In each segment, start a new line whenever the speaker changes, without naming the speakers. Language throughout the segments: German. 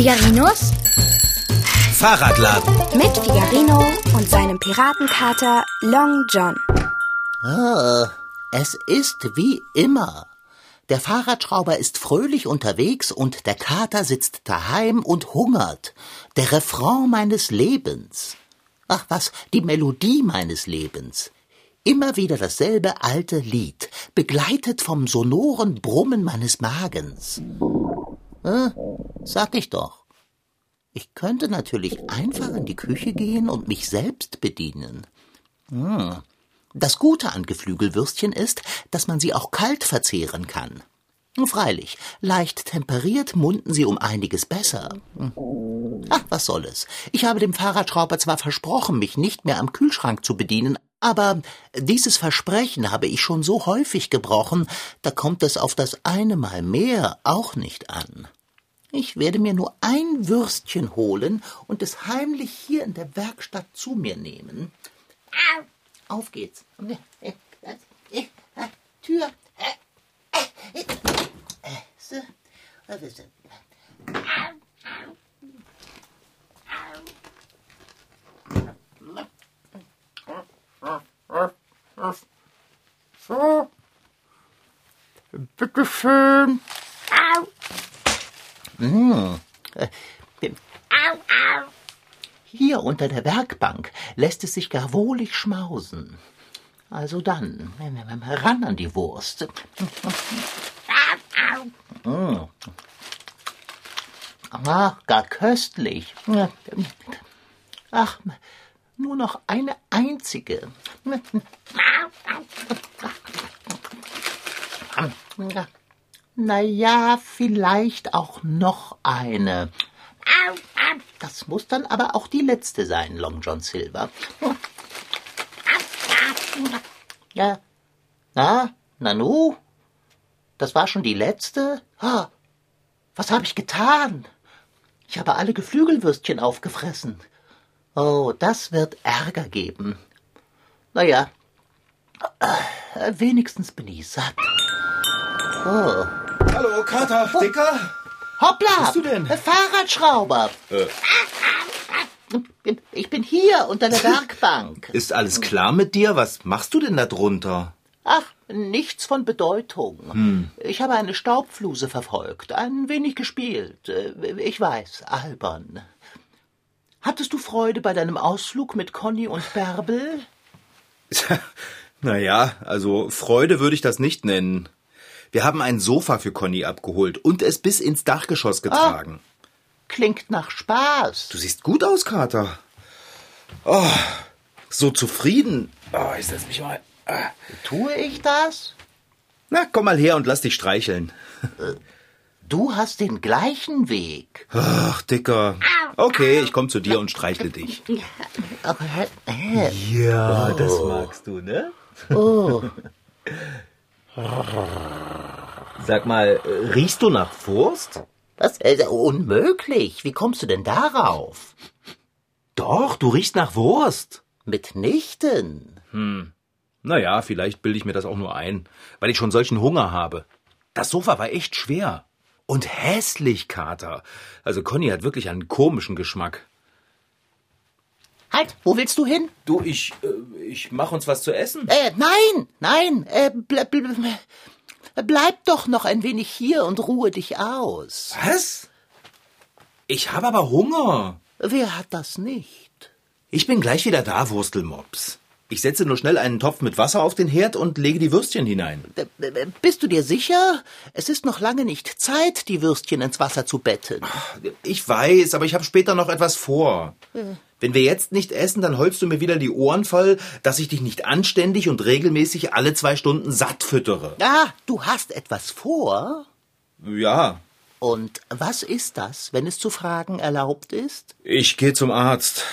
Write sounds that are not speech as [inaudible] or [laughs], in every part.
Figarinos
Fahrradladen.
mit Figarino und seinem Piratenkater Long John.
Ah, es ist wie immer. Der Fahrradschrauber ist fröhlich unterwegs und der Kater sitzt daheim und hungert. Der Refrain meines Lebens. Ach was, die Melodie meines Lebens. Immer wieder dasselbe alte Lied, begleitet vom sonoren Brummen meines Magens. Äh, sag ich doch. Ich könnte natürlich einfach in die Küche gehen und mich selbst bedienen. Hm. Das Gute an Geflügelwürstchen ist, dass man sie auch kalt verzehren kann. Freilich, leicht temperiert munden sie um einiges besser. Hm. Ach, was soll es. Ich habe dem Fahrradschrauber zwar versprochen, mich nicht mehr am Kühlschrank zu bedienen, aber dieses Versprechen habe ich schon so häufig gebrochen, da kommt es auf das eine Mal mehr auch nicht an. Ich werde mir nur ein Würstchen holen und es heimlich hier in der Werkstatt zu mir nehmen. Au, Auf geht's. Tür. So. So. Bitteschön. Hm. Äh, Hier unter der Werkbank lässt es sich gar wohlig schmausen. Also dann, ran an die Wurst. Mm. Ach, gar köstlich. Ach, nur noch eine einzige. Na ja, vielleicht auch noch eine. Das muss dann aber auch die letzte sein, Long John Silver. Ja. Na, Nanu? Das war schon die letzte? Ah, was habe ich getan? Ich habe alle Geflügelwürstchen aufgefressen. Oh, das wird Ärger geben. Naja, äh, wenigstens bin ich satt. Oh.
Hallo, Kater, Dicker?
Hoppla!
bist du denn?
Äh, Fahrradschrauber!
Äh.
Ich bin hier unter der Werkbank. [laughs]
Ist alles klar mit dir? Was machst du denn da drunter?
Ach, nichts von Bedeutung. Ich habe eine Staubfluse verfolgt, ein wenig gespielt. Äh, Ich weiß, albern. Hattest du Freude bei deinem Ausflug mit Conny und Bärbel? [laughs]
naja, also Freude würde ich das nicht nennen. Wir haben ein Sofa für Conny abgeholt und es bis ins Dachgeschoss getragen.
Klingt nach Spaß.
Du siehst gut aus, Kater. Oh, so zufrieden. Oh, ich setz mich mal. Ah.
Tue ich das?
Na, komm mal her und lass dich streicheln.
Du hast den gleichen Weg.
Ach, Dicker. Okay, ich komm zu dir und streichle dich.
Äh, [laughs]
Ja, das magst du, ne?
Oh, [laughs]
Sag mal, riechst du nach Wurst?
das ist unmöglich. Wie kommst du denn darauf?
Doch, du riechst nach Wurst.
Mitnichten.
Naja, vielleicht bilde ich mir das auch nur ein, weil ich schon solchen Hunger habe. Das Sofa war echt schwer. Und hässlich, Kater. Also Conny hat wirklich einen komischen Geschmack.
Halt, wo willst du hin?
Du, ich, äh, ich mach uns was zu essen.
Äh, nein, nein, äh, bleib, bleib, bleib doch noch ein wenig hier und ruhe dich aus.
Was? Ich habe aber Hunger.
Wer hat das nicht?
Ich bin gleich wieder da, Wurstelmops. Ich setze nur schnell einen Topf mit Wasser auf den Herd und lege die Würstchen hinein.
Äh, äh, Bist du dir sicher? Es ist noch lange nicht Zeit, die Würstchen ins Wasser zu betten.
Ich weiß, aber ich habe später noch etwas vor. Wenn wir jetzt nicht essen, dann holst du mir wieder die Ohren voll, dass ich dich nicht anständig und regelmäßig alle zwei Stunden satt füttere.
Ah, du hast etwas vor?
Ja,
Und was ist das, wenn es zu fragen erlaubt ist?
ich gehe zum Arzt.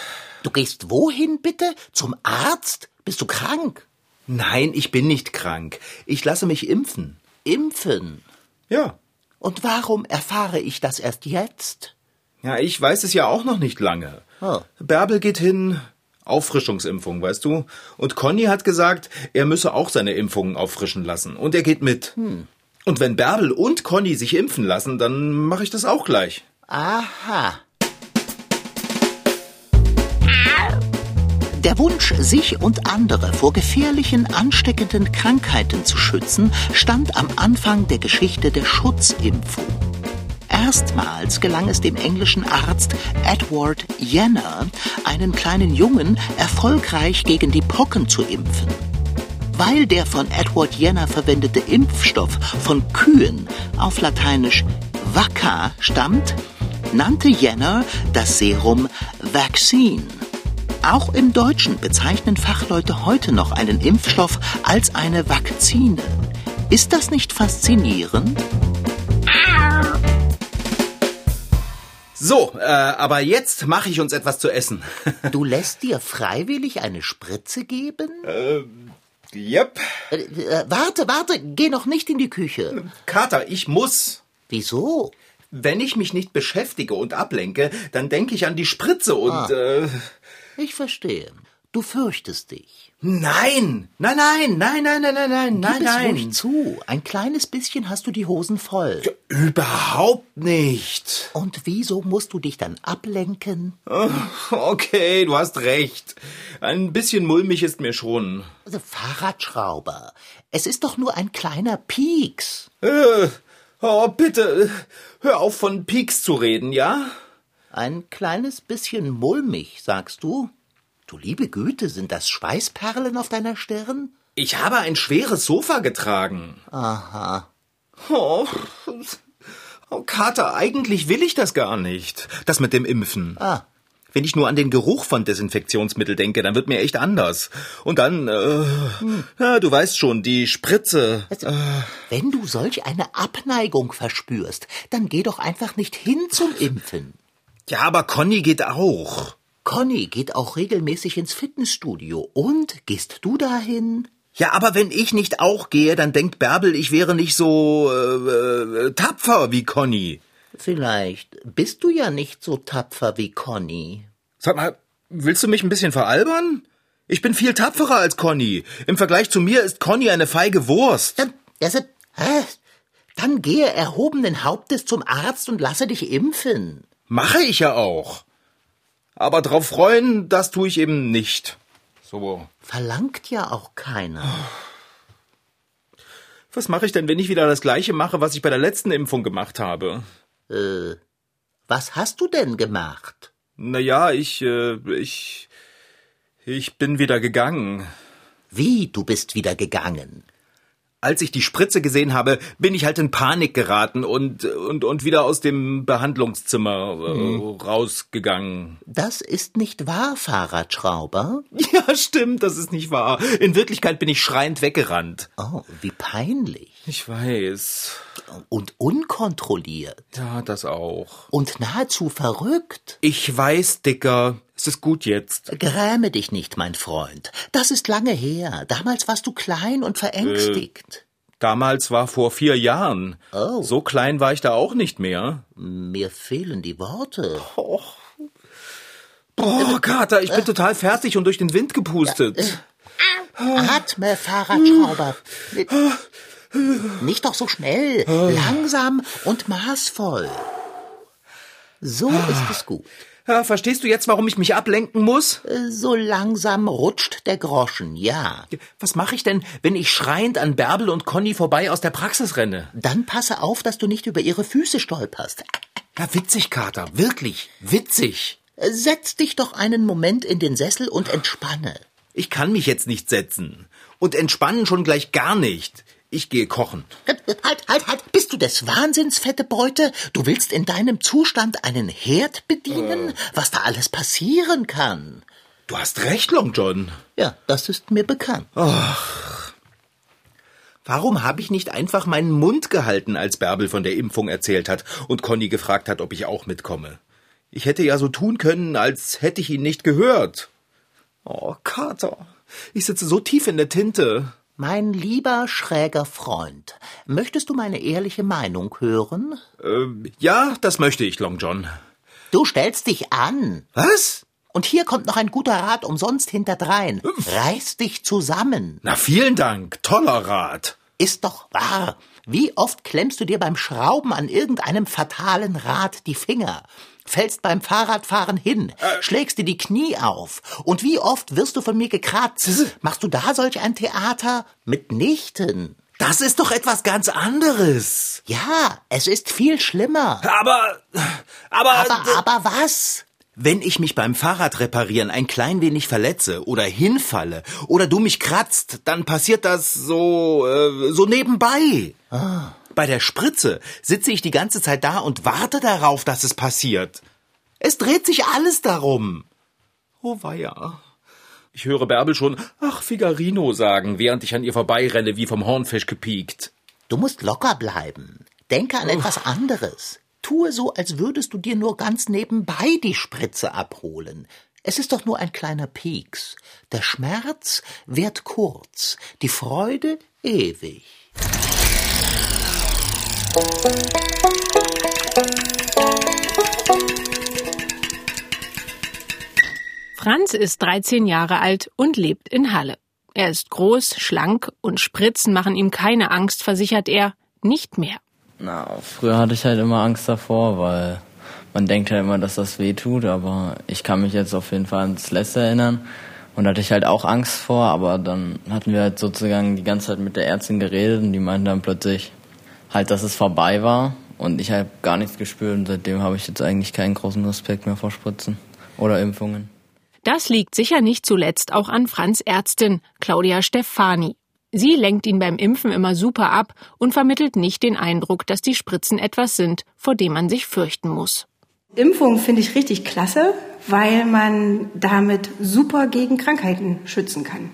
Du gehst wohin bitte? Zum Arzt? Bist du krank?
Nein, ich bin nicht krank. Ich lasse mich impfen.
Impfen?
Ja.
Und warum erfahre ich das erst jetzt?
Ja, ich weiß es ja auch noch nicht lange.
Oh.
Bärbel geht hin, Auffrischungsimpfung, weißt du? Und Conny hat gesagt, er müsse auch seine Impfungen auffrischen lassen. Und er geht mit. Und wenn Bärbel und Conny sich impfen lassen, dann mache ich das auch gleich.
Aha. Der Wunsch, sich und andere vor gefährlichen, ansteckenden Krankheiten zu schützen, stand am Anfang der Geschichte der Schutzimpfung. Erstmals gelang es dem englischen Arzt Edward Jenner, einen kleinen Jungen erfolgreich gegen die Pocken zu impfen. Weil der von Edward Jenner verwendete Impfstoff von Kühen auf Lateinisch vacca stammt, nannte Jenner das Serum Vaccine. Auch im Deutschen bezeichnen Fachleute heute noch einen Impfstoff als eine Vakzine. Ist das nicht faszinierend?
So, äh, aber jetzt mache ich uns etwas zu essen. [laughs]
Du lässt dir freiwillig eine Spritze geben?
yep.
Äh, äh, warte, warte, geh noch nicht in die Küche.
Kater, ich muss.
Wieso?
Wenn ich mich nicht beschäftige und ablenke, dann denke ich an die Spritze und äh,
Ich verstehe. Du fürchtest dich.
nein, nein, nein, nein, nein, nein, nein, nein, nein,
Gib es ruhig
nein.
zu. Ein kleines bisschen hast du die Hosen voll.
Überhaupt nicht.
Und wieso musst du dich dann ablenken?
Okay, du hast recht. Ein bisschen mulmig ist mir schon.
Also Fahrradschrauber. Es ist doch nur ein kleiner Pieks.
Äh, oh, bitte, hör auf von Peaks zu reden, ja?
Ein kleines bisschen mulmig, sagst du? Du liebe Güte, sind das Schweißperlen auf deiner Stirn?
Ich habe ein schweres Sofa getragen.
Aha.
Oh, [laughs] oh Kater, eigentlich will ich das gar nicht. Das mit dem Impfen.
Ah.
Wenn ich nur an den Geruch von Desinfektionsmittel denke, dann wird mir echt anders. Und dann, äh, ja, du weißt schon, die Spritze.
Also, wenn du solch eine Abneigung verspürst, dann geh doch einfach nicht hin zum Impfen.
Ja, aber Conny geht auch.
Conny geht auch regelmäßig ins Fitnessstudio. Und gehst du dahin?
Ja, aber wenn ich nicht auch gehe, dann denkt Bärbel, ich wäre nicht so äh, äh, tapfer wie Conny.
Vielleicht bist du ja nicht so tapfer wie Conny.
Sag mal, willst du mich ein bisschen veralbern? Ich bin viel tapferer als Conny. Im Vergleich zu mir ist Conny eine feige Wurst.
Dann, also, hä? dann gehe erhobenen Hauptes zum Arzt und lasse dich impfen.
Mache ich ja auch. Aber drauf freuen, das tue ich eben nicht. So.
Verlangt ja auch keiner.
Was mache ich denn, wenn ich wieder das gleiche mache, was ich bei der letzten Impfung gemacht habe?
Äh, was hast du denn gemacht?
Naja, ich, äh, ich, ich bin wieder gegangen.
Wie, du bist wieder gegangen?
Als ich die Spritze gesehen habe, bin ich halt in Panik geraten und, und, und wieder aus dem Behandlungszimmer äh, rausgegangen.
Das ist nicht wahr, Fahrradschrauber. [laughs]
Ja, stimmt, das ist nicht wahr. In Wirklichkeit bin ich schreiend weggerannt.
Oh, wie peinlich.
Ich weiß.
Und unkontrolliert.
Ja, das auch.
Und nahezu verrückt.
Ich weiß, Dicker. Es ist gut jetzt.
Gräme dich nicht, mein Freund. Das ist lange her. Damals warst du klein und verängstigt.
Damals war vor vier Jahren.
Oh.
So klein war ich da auch nicht mehr.
Mir fehlen die Worte.
Boah, Kater, ich bin total fertig und durch den Wind gepustet.
Atme, Fahrradschrauber. Nicht doch so schnell. Langsam und maßvoll. So ist es gut.
Ja, verstehst du jetzt, warum ich mich ablenken muss?
So langsam rutscht der Groschen, ja.
Was mache ich denn, wenn ich schreiend an Bärbel und Conny vorbei aus der Praxis renne?
Dann passe auf, dass du nicht über ihre Füße stolperst.
Ja, witzig, Kater. Wirklich. Witzig.
Setz dich doch einen Moment in den Sessel und entspanne.
Ich kann mich jetzt nicht setzen. Und entspannen schon gleich gar nicht. Ich gehe kochen.
Halt, halt, halt. Bist du des Wahnsinns, fette Beute? Du willst in deinem Zustand einen Herd bedienen? Was da alles passieren kann?
Du hast recht, Long John.
Ja, das ist mir bekannt.
Warum habe ich nicht einfach meinen Mund gehalten, als Bärbel von der Impfung erzählt hat und Conny gefragt hat, ob ich auch mitkomme? Ich hätte ja so tun können, als hätte ich ihn nicht gehört. Oh, Kater, ich sitze so tief in der Tinte.
Mein lieber schräger Freund, möchtest du meine ehrliche Meinung hören?
Ähm, ja, das möchte ich, Long John.
Du stellst dich an.
Was?
Und hier kommt noch ein guter Rat umsonst hinterdrein. Reiß dich zusammen.
Na, vielen Dank. Toller Rat.
Ist doch wahr. Wie oft klemmst du dir beim Schrauben an irgendeinem fatalen Rad die Finger? Fällst beim Fahrradfahren hin, äh. schlägst dir die Knie auf. Und wie oft wirst du von mir gekratzt? Machst du da solch ein Theater? Mitnichten.
Das ist doch etwas ganz anderes.
Ja, es ist viel schlimmer.
Aber, aber,
aber, aber was?
Wenn ich mich beim Fahrradreparieren ein klein wenig verletze oder hinfalle oder du mich kratzt, dann passiert das so, äh, so nebenbei. Ah. Bei der Spritze sitze ich die ganze Zeit da und warte darauf, dass es passiert. Es dreht sich alles darum. Oh weia. Ich höre Bärbel schon, ach, Figarino sagen, während ich an ihr vorbeirenne, wie vom Hornfisch gepiekt.
Du musst locker bleiben. Denke an etwas anderes. Tue so, als würdest du dir nur ganz nebenbei die Spritze abholen. Es ist doch nur ein kleiner Pieks. Der Schmerz währt kurz, die Freude ewig.
Franz ist 13 Jahre alt und lebt in Halle. Er ist groß, schlank und Spritzen machen ihm keine Angst, versichert er, nicht mehr.
Na, früher hatte ich halt immer Angst davor, weil man denkt halt immer, dass das weh tut, aber ich kann mich jetzt auf jeden Fall ans letzte erinnern. Und da hatte ich halt auch Angst vor, aber dann hatten wir halt sozusagen die ganze Zeit mit der Ärztin geredet und die meinte dann plötzlich halt, dass es vorbei war und ich habe gar nichts gespürt und seitdem habe ich jetzt eigentlich keinen großen Respekt mehr vor Spritzen oder Impfungen.
Das liegt sicher nicht zuletzt auch an Franz Ärztin, Claudia Stefani. Sie lenkt ihn beim Impfen immer super ab und vermittelt nicht den Eindruck, dass die Spritzen etwas sind, vor dem man sich fürchten muss.
Impfung finde ich richtig klasse, weil man damit super gegen Krankheiten schützen kann.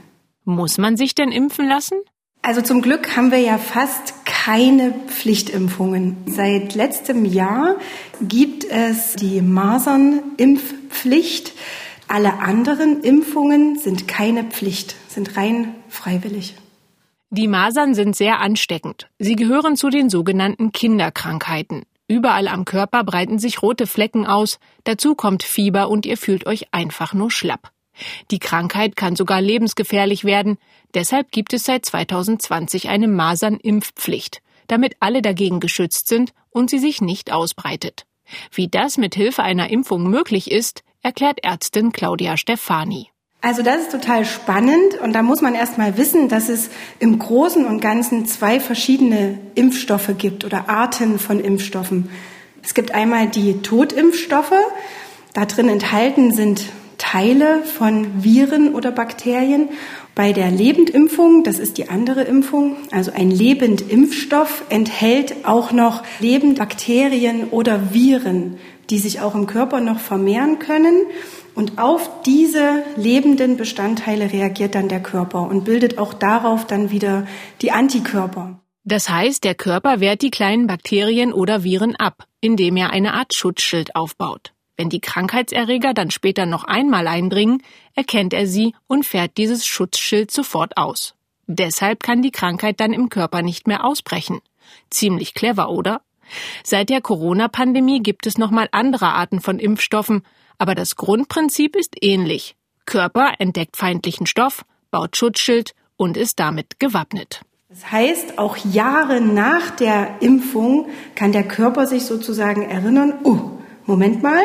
Muss man sich denn impfen lassen?
Also zum Glück haben wir ja fast keine Pflichtimpfungen. Seit letztem Jahr gibt es die Masernimpfpflicht. Alle anderen Impfungen sind keine Pflicht, sind rein freiwillig.
Die Masern sind sehr ansteckend. Sie gehören zu den sogenannten Kinderkrankheiten. Überall am Körper breiten sich rote Flecken aus, dazu kommt Fieber und ihr fühlt euch einfach nur schlapp. Die Krankheit kann sogar lebensgefährlich werden, deshalb gibt es seit 2020 eine Masernimpfpflicht, damit alle dagegen geschützt sind und sie sich nicht ausbreitet. Wie das mit Hilfe einer Impfung möglich ist, erklärt Ärztin Claudia Stefani.
Also das ist total spannend und da muss man erst mal wissen, dass es im Großen und Ganzen zwei verschiedene Impfstoffe gibt oder Arten von Impfstoffen. Es gibt einmal die Totimpfstoffe. Da drin enthalten sind Teile von Viren oder Bakterien. Bei der Lebendimpfung, das ist die andere Impfung, also ein Lebendimpfstoff enthält auch noch Lebendbakterien oder Viren, die sich auch im Körper noch vermehren können. Und auf diese lebenden Bestandteile reagiert dann der Körper und bildet auch darauf dann wieder die Antikörper.
Das heißt, der Körper wehrt die kleinen Bakterien oder Viren ab, indem er eine Art Schutzschild aufbaut. Wenn die Krankheitserreger dann später noch einmal eindringen, erkennt er sie und fährt dieses Schutzschild sofort aus. Deshalb kann die Krankheit dann im Körper nicht mehr ausbrechen. Ziemlich clever, oder? Seit der Corona-Pandemie gibt es nochmal andere Arten von Impfstoffen, aber das Grundprinzip ist ähnlich. Körper entdeckt feindlichen Stoff, baut Schutzschild und ist damit gewappnet.
Das heißt, auch Jahre nach der Impfung kann der Körper sich sozusagen erinnern, oh, Moment mal,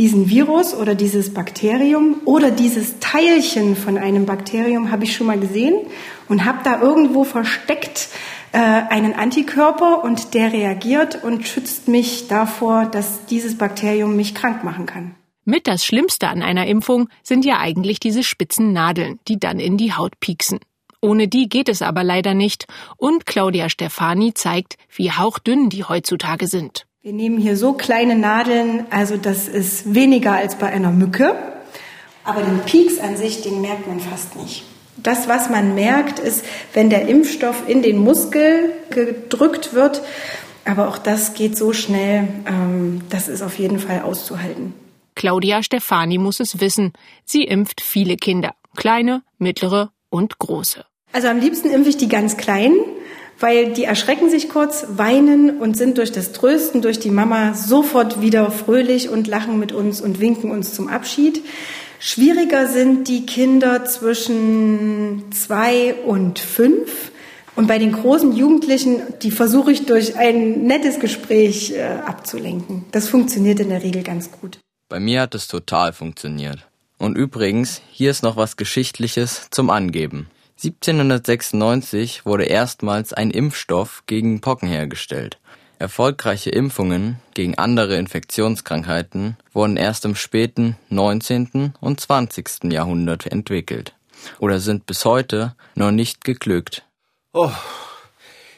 diesen Virus oder dieses Bakterium oder dieses Teilchen von einem Bakterium habe ich schon mal gesehen und habe da irgendwo versteckt äh, einen Antikörper und der reagiert und schützt mich davor, dass dieses Bakterium mich krank machen kann.
Mit das Schlimmste an einer Impfung sind ja eigentlich diese spitzen Nadeln, die dann in die Haut pieksen. Ohne die geht es aber leider nicht, und Claudia Stefani zeigt, wie hauchdünn die heutzutage sind.
Wir nehmen hier so kleine Nadeln, also das ist weniger als bei einer Mücke, aber den Pieks an sich, den merkt man fast nicht. Das, was man merkt, ist, wenn der Impfstoff in den Muskel gedrückt wird, aber auch das geht so schnell, ähm, das ist auf jeden Fall auszuhalten.
Claudia Stefani muss es wissen. Sie impft viele Kinder. Kleine, mittlere und große.
Also am liebsten impfe ich die ganz Kleinen, weil die erschrecken sich kurz, weinen und sind durch das Trösten durch die Mama sofort wieder fröhlich und lachen mit uns und winken uns zum Abschied. Schwieriger sind die Kinder zwischen zwei und fünf, Und bei den großen Jugendlichen, die versuche ich durch ein nettes Gespräch äh, abzulenken. Das funktioniert in der Regel ganz gut.
Bei mir hat es total funktioniert. Und übrigens, hier ist noch was Geschichtliches zum Angeben. 1796 wurde erstmals ein Impfstoff gegen Pocken hergestellt. Erfolgreiche Impfungen gegen andere Infektionskrankheiten wurden erst im späten 19. und 20. Jahrhundert entwickelt oder sind bis heute noch nicht geglückt.
Oh,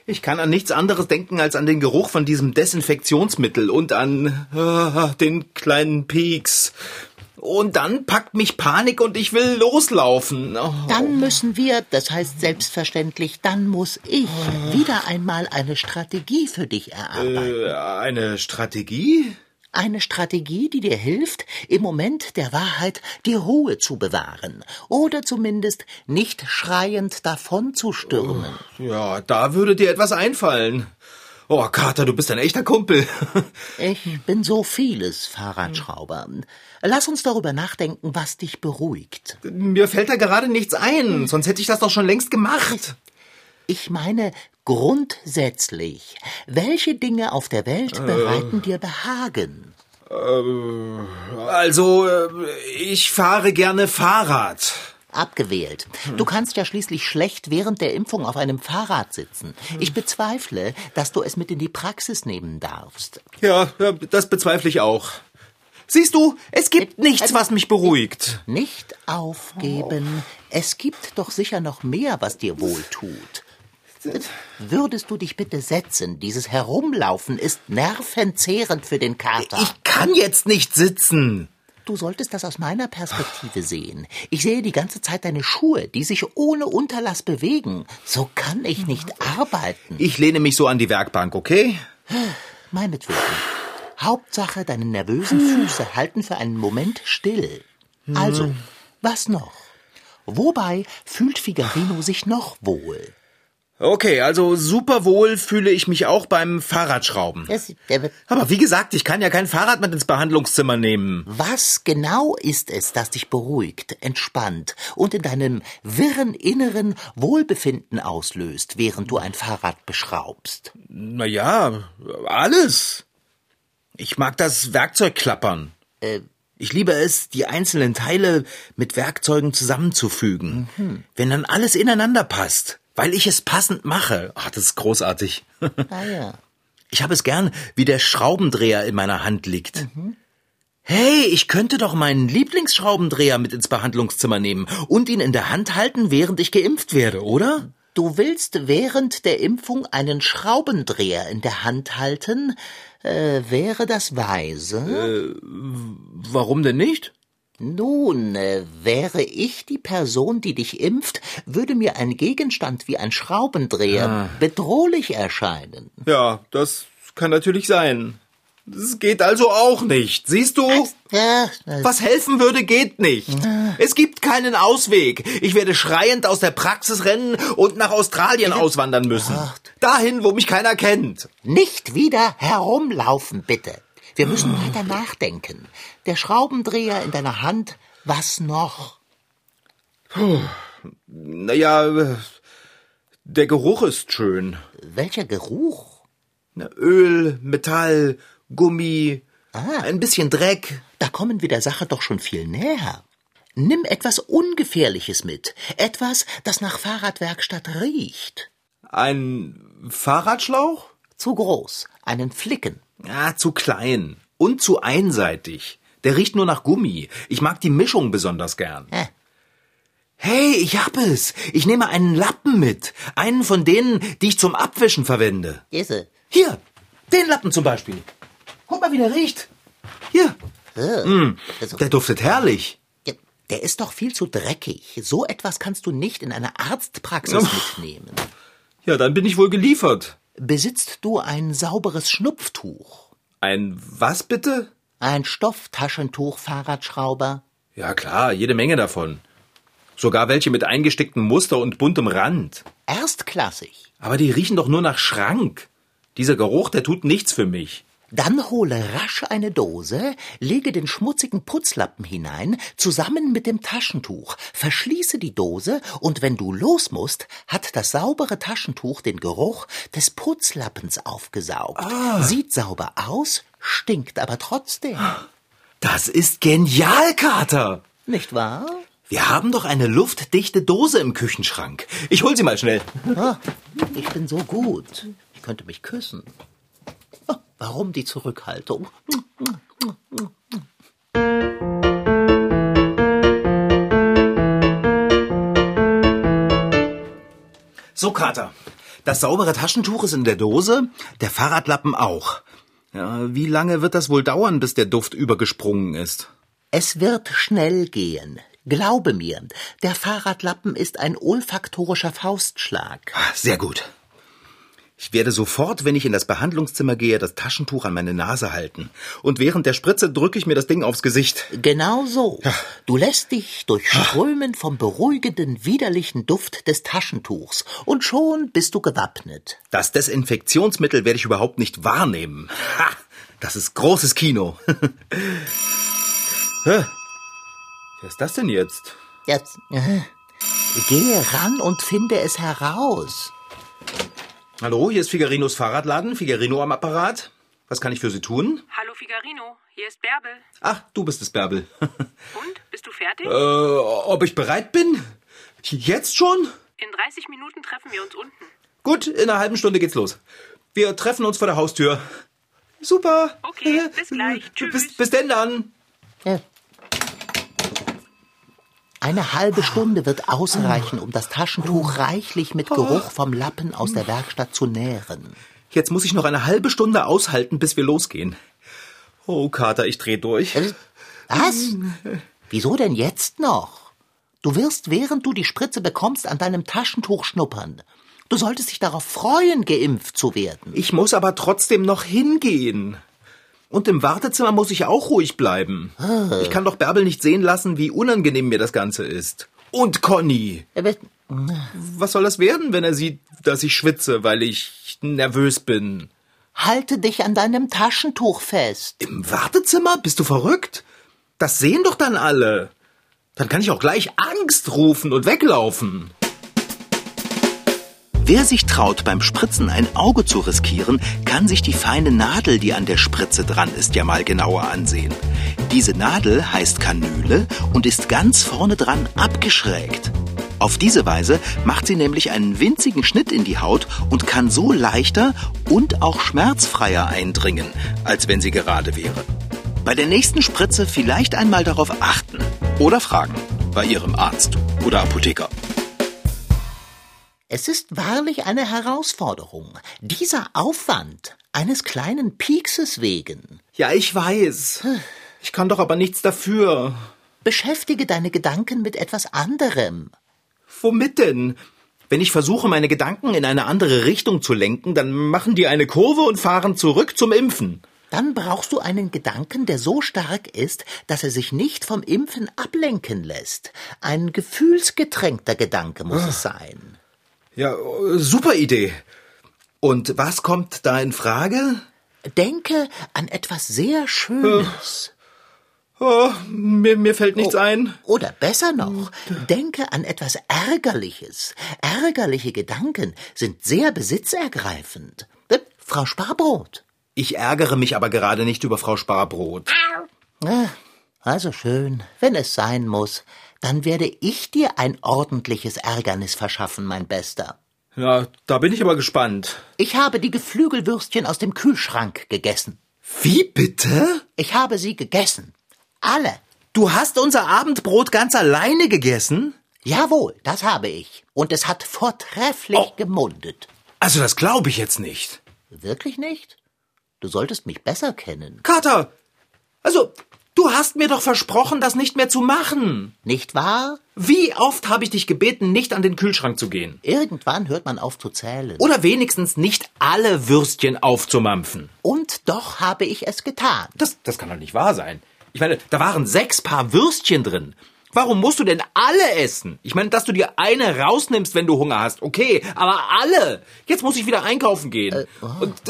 ich kann an nichts anderes denken als an den Geruch von diesem Desinfektionsmittel und an äh, den kleinen Pieks. Und dann packt mich Panik und ich will loslaufen. Oh.
Dann müssen wir, das heißt selbstverständlich, dann muss ich wieder einmal eine Strategie für dich erarbeiten.
Äh, eine Strategie?
Eine Strategie, die dir hilft, im Moment der Wahrheit die Ruhe zu bewahren oder zumindest nicht schreiend davonzustürmen.
Ja, da würde dir etwas einfallen. Oh, Kater, du bist ein echter Kumpel. [laughs]
Ich bin so vieles, Fahrradschrauber. Lass uns darüber nachdenken, was dich beruhigt.
Mir fällt da gerade nichts ein, sonst hätte ich das doch schon längst gemacht.
Ich meine grundsätzlich, welche Dinge auf der Welt bereiten dir Behagen?
Also, äh, ich fahre gerne Fahrrad.
Abgewählt. Du kannst ja schließlich schlecht während der Impfung auf einem Fahrrad sitzen. Ich bezweifle, dass du es mit in die Praxis nehmen darfst.
Ja, das bezweifle ich auch. Siehst du, es gibt nichts, was mich beruhigt.
Nicht aufgeben. Es gibt doch sicher noch mehr, was dir wohl tut. Würdest du dich bitte setzen? Dieses Herumlaufen ist nervenzehrend für den Kater.
Ich kann jetzt nicht sitzen.
Du solltest das aus meiner Perspektive sehen. Ich sehe die ganze Zeit deine Schuhe, die sich ohne Unterlass bewegen. So kann ich nicht arbeiten.
Ich lehne mich so an die Werkbank, okay?
Meinetwegen. Hauptsache, deine nervösen Füße halten für einen Moment still. Also, was noch? Wobei fühlt Figarino sich noch wohl?
Okay, also super wohl fühle ich mich auch beim Fahrradschrauben.
Äh,
Aber wie gesagt, ich kann ja kein Fahrrad mit ins Behandlungszimmer nehmen.
Was genau ist es, das dich beruhigt, entspannt und in deinem wirren Inneren Wohlbefinden auslöst, während du ein Fahrrad beschraubst?
Na ja, alles. Ich mag das Werkzeugklappern. Ich liebe es, die einzelnen Teile mit Werkzeugen zusammenzufügen. Wenn dann alles ineinander passt, weil ich es passend mache. Ach, das ist großartig.
Ah ja.
Ich habe es gern, wie der Schraubendreher in meiner Hand liegt. Hey, ich könnte doch meinen Lieblingsschraubendreher mit ins Behandlungszimmer nehmen und ihn in der Hand halten, während ich geimpft werde, oder?
Du willst während der Impfung einen Schraubendreher in der Hand halten? Äh, wäre das weise?
Warum denn nicht?
Nun, äh, wäre ich die Person, die dich impft, würde mir ein Gegenstand wie ein Schraubendreher bedrohlich erscheinen.
Ja, das kann natürlich sein. Das geht also auch nicht. Siehst du? Was helfen würde, geht nicht. Es gibt keinen Ausweg. Ich werde schreiend aus der Praxis rennen und nach Australien auswandern müssen. Dahin, wo mich keiner kennt.
Nicht wieder herumlaufen, bitte. Wir müssen weiter nachdenken. Der Schraubendreher in deiner Hand, was noch?
Naja, äh, der Geruch ist schön.
Welcher Geruch?
Na, Öl, Metall, Gummi,
Ah.
ein bisschen Dreck.
Da kommen wir der Sache doch schon viel näher. Nimm etwas Ungefährliches mit. Etwas, das nach Fahrradwerkstatt riecht.
Ein Fahrradschlauch?
Zu groß. Einen Flicken.
Ah, zu klein. Und zu einseitig. Der riecht nur nach Gummi. Ich mag die Mischung besonders gern.
Hä?
Hey, ich hab es. Ich nehme einen Lappen mit. Einen von denen, die ich zum Abwischen verwende.
Isse.
Hier, den Lappen zum Beispiel. Guck mal, wie der riecht. Hier,
Also,
der duftet herrlich.
ja, der ist doch viel zu dreckig. So etwas kannst du nicht in eine Arztpraxis mitnehmen.
Ja, dann bin ich wohl geliefert.
Besitzt du ein sauberes Schnupftuch?
Ein was bitte?
Ein Stofftaschentuch, Fahrradschrauber?
Ja klar, jede Menge davon. Sogar welche mit eingesticktem Muster und buntem Rand.
Erstklassig.
Aber die riechen doch nur nach Schrank. Dieser Geruch, der tut nichts für mich.
Dann hole rasch eine Dose, lege den schmutzigen Putzlappen hinein, zusammen mit dem Taschentuch, verschließe die Dose und wenn du los musst, hat das saubere Taschentuch den Geruch des Putzlappens aufgesaugt. Sieht sauber aus, stinkt aber trotzdem.
Das ist genial, Kater.
Nicht wahr?
Wir haben doch eine luftdichte Dose im Küchenschrank. Ich hol sie mal schnell.
Ah, ich bin so gut. Ich könnte mich küssen. Warum die Zurückhaltung?
So, Kater. Das saubere Taschentuch ist in der Dose, der Fahrradlappen auch. Ja, wie lange wird das wohl dauern, bis der Duft übergesprungen ist?
Es wird schnell gehen. Glaube mir, der Fahrradlappen ist ein olfaktorischer Faustschlag.
Sehr gut. Ich werde sofort, wenn ich in das Behandlungszimmer gehe, das Taschentuch an meine Nase halten. Und während der Spritze drücke ich mir das Ding aufs Gesicht.
Genau so. Du lässt dich durchströmen vom beruhigenden, widerlichen Duft des Taschentuchs und schon bist du gewappnet.
Das Desinfektionsmittel werde ich überhaupt nicht wahrnehmen. Ha! Das ist großes Kino. [laughs] Hä? Wer ist das denn jetzt?
Jetzt, äh, gehe ran und finde es heraus.
Hallo, hier ist Figarinos Fahrradladen. Figarino am Apparat. Was kann ich für Sie tun?
Hallo Figarino, hier ist Bärbel.
Ach, du bist es, Bärbel. [laughs]
Und, bist du fertig?
äh, ob ich bereit bin? Jetzt schon?
In 30 Minuten treffen wir uns unten.
Gut, in einer halben Stunde geht's los. Wir treffen uns vor der Haustür. Super.
Okay, bis gleich. [laughs] Tschüss.
Bis, bis denn dann.
Ja. Eine halbe Stunde wird ausreichen, um das Taschentuch reichlich mit Geruch vom Lappen aus der Werkstatt zu nähren.
Jetzt muss ich noch eine halbe Stunde aushalten, bis wir losgehen. Oh, Kater, ich dreh durch.
Äh, Was? Wieso denn jetzt noch? Du wirst, während du die Spritze bekommst, an deinem Taschentuch schnuppern. Du solltest dich darauf freuen, geimpft zu werden.
Ich muss aber trotzdem noch hingehen. Und im Wartezimmer muss ich auch ruhig bleiben. Ich kann doch Bärbel nicht sehen lassen, wie unangenehm mir das Ganze ist. Und Conny.
Äh,
Was soll das werden, wenn er sieht, dass ich schwitze, weil ich nervös bin?
Halte dich an deinem Taschentuch fest.
Im Wartezimmer? Bist du verrückt? Das sehen doch dann alle. Dann kann ich auch gleich Angst rufen und weglaufen. Wer sich traut, beim Spritzen ein Auge zu riskieren, kann sich die feine Nadel, die an der Spritze dran ist, ja mal genauer ansehen. Diese Nadel heißt Kanüle und ist ganz vorne dran abgeschrägt. Auf diese Weise macht sie nämlich einen winzigen Schnitt in die Haut und kann so leichter und auch schmerzfreier eindringen, als wenn sie gerade wäre. Bei der nächsten Spritze vielleicht einmal darauf achten oder fragen bei Ihrem Arzt oder Apotheker.
Es ist wahrlich eine Herausforderung. Dieser Aufwand eines kleinen Piekses wegen.
Ja, ich weiß. Ich kann doch aber nichts dafür.
Beschäftige deine Gedanken mit etwas anderem.
Womit denn? Wenn ich versuche, meine Gedanken in eine andere Richtung zu lenken, dann machen die eine Kurve und fahren zurück zum Impfen.
Dann brauchst du einen Gedanken, der so stark ist, dass er sich nicht vom Impfen ablenken lässt. Ein gefühlsgetränkter Gedanke muss es sein.
Ja, super Idee. Und was kommt da in Frage?
Denke an etwas sehr Schönes.
Oh, mir, mir fällt nichts ein.
Oder besser noch, denke an etwas Ärgerliches. Ärgerliche Gedanken sind sehr besitzergreifend. Äh, Frau Sparbrot.
Ich ärgere mich aber gerade nicht über Frau Sparbrot.
Ah, Also schön, wenn es sein muss, dann werde ich dir ein ordentliches Ärgernis verschaffen, mein Bester.
Ja, da bin ich aber gespannt.
Ich habe die Geflügelwürstchen aus dem Kühlschrank gegessen.
Wie bitte?
Ich habe sie gegessen. Alle.
Du hast unser Abendbrot ganz alleine gegessen?
Jawohl, das habe ich. Und es hat vortrefflich
Oh.
gemundet.
Also das glaube ich jetzt nicht.
Wirklich nicht? Du solltest mich besser kennen.
Kater, also du hast mir doch versprochen, das nicht mehr zu machen.
Nicht wahr?
Wie oft habe ich dich gebeten, nicht an den Kühlschrank zu gehen?
Irgendwann hört man auf zu zählen.
Oder wenigstens nicht alle Würstchen aufzumampfen.
Und doch habe ich es getan.
Das, das kann doch nicht wahr sein. Ich meine, da waren sechs Paar Würstchen drin. Warum musst du denn alle essen? Ich meine, dass du dir eine rausnimmst, wenn du Hunger hast, okay, aber alle. Jetzt muss ich wieder einkaufen gehen. Äh, oh. Und,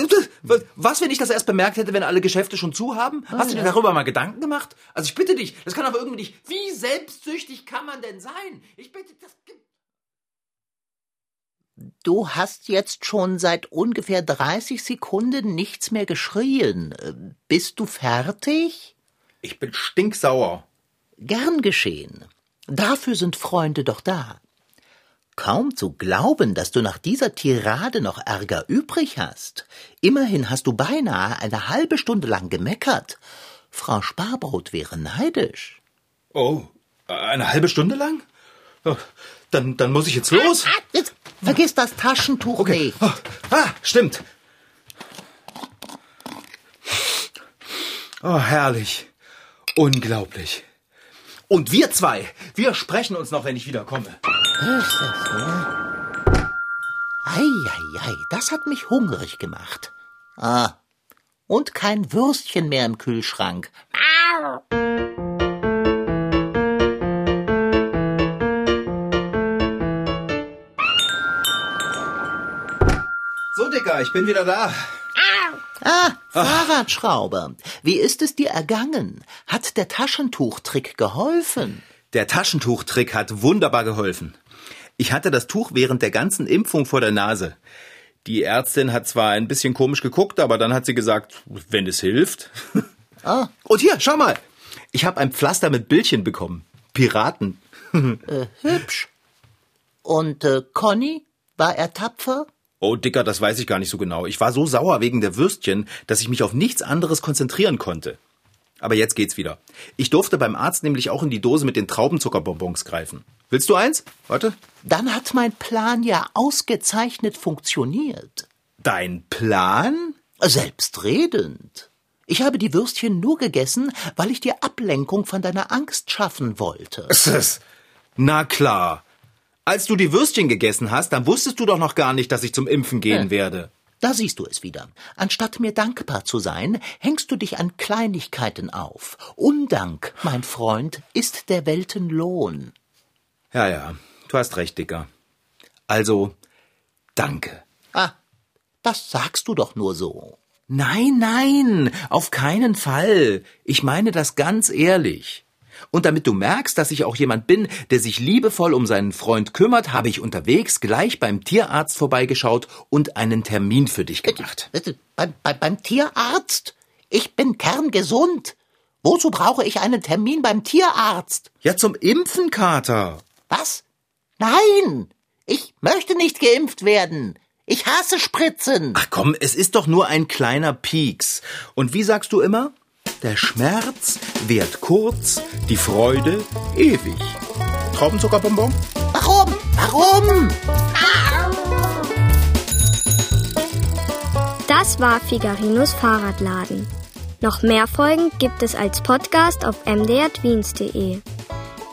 was, wenn ich das erst bemerkt hätte, wenn alle Geschäfte schon zu haben? Hast du dir darüber mal Gedanken gemacht? Also ich bitte dich, das kann aber irgendwie nicht. Wie selbstsüchtig kann man denn sein? Ich bitte, das.
Du hast jetzt schon seit ungefähr 30 Sekunden nichts mehr geschrien. Äh, bist du fertig?
Ich bin stinksauer.
Gern geschehen. Dafür sind Freunde doch da. Kaum zu glauben, dass du nach dieser Tirade noch Ärger übrig hast. Immerhin hast du beinahe eine halbe Stunde lang gemeckert. Frau Sparbrot wäre neidisch.
Oh, eine halbe Stunde lang? Oh, dann, dann muss ich jetzt los. Ah,
jetzt vergiss das Taschentuch okay. nicht. Oh,
ah, stimmt. Oh, herrlich. Unglaublich. Und wir zwei, wir sprechen uns noch, wenn ich wiederkomme.
Eieiei, das hat mich hungrig gemacht. Ah, und kein Würstchen mehr im Kühlschrank.
So, Dicker, ich bin wieder da.
Ah, Fahrradschrauber. Wie ist es dir ergangen? Hat der Taschentuchtrick geholfen?
Der Taschentuchtrick hat wunderbar geholfen. Ich hatte das Tuch während der ganzen Impfung vor der Nase. Die Ärztin hat zwar ein bisschen komisch geguckt, aber dann hat sie gesagt, wenn es hilft. [laughs] Ah. Und hier, schau mal. Ich habe ein Pflaster mit Bildchen bekommen. Piraten. [laughs]
äh, hübsch. Und äh, Conny, war er tapfer?
Oh, Dicker, das weiß ich gar nicht so genau. Ich war so sauer wegen der Würstchen, dass ich mich auf nichts anderes konzentrieren konnte. Aber jetzt geht's wieder. Ich durfte beim Arzt nämlich auch in die Dose mit den Traubenzuckerbonbons greifen. Willst du eins? Warte.
Dann hat mein Plan ja ausgezeichnet funktioniert.
Dein Plan?
Selbstredend. Ich habe die Würstchen nur gegessen, weil ich dir Ablenkung von deiner Angst schaffen wollte. [laughs]
Na klar. Als du die Würstchen gegessen hast, dann wusstest du doch noch gar nicht, dass ich zum Impfen gehen äh, werde.
Da siehst du es wieder. Anstatt mir dankbar zu sein, hängst du dich an Kleinigkeiten auf. Undank, mein Freund, ist der Weltenlohn.
Ja, ja, du hast recht, Dicker. Also, danke.
Ah, das sagst du doch nur so.
Nein, nein, auf keinen Fall. Ich meine das ganz ehrlich. Und damit du merkst, dass ich auch jemand bin, der sich liebevoll um seinen Freund kümmert, habe ich unterwegs gleich beim Tierarzt vorbeigeschaut und einen Termin für dich gemacht.
Bei, bei, beim Tierarzt? Ich bin kerngesund. Wozu brauche ich einen Termin beim Tierarzt?
Ja, zum Impfen, Kater.
Was? Nein! Ich möchte nicht geimpft werden. Ich hasse Spritzen.
Ach komm, es ist doch nur ein kleiner Pieks. Und wie sagst du immer? Der Schmerz währt kurz, die Freude ewig. Traubenzuckerbonbon?
Warum? Warum?
Das war Figarinos Fahrradladen. Noch mehr Folgen gibt es als Podcast auf mdrtweens.de.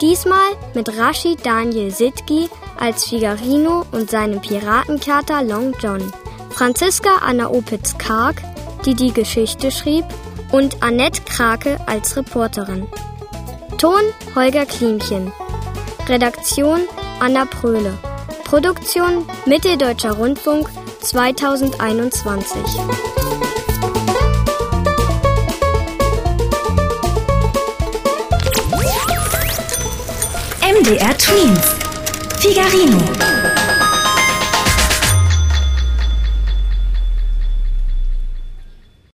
Diesmal mit Rashid Daniel Sitki als Figarino und seinem Piratenkater Long John. Franziska Anna Opitz-Karg, die die Geschichte schrieb, und Annette Krake als Reporterin. Ton Holger Klimchen. Redaktion Anna Pröhle. Produktion Mitteldeutscher Rundfunk 2021.
MDR Twins. Figarino.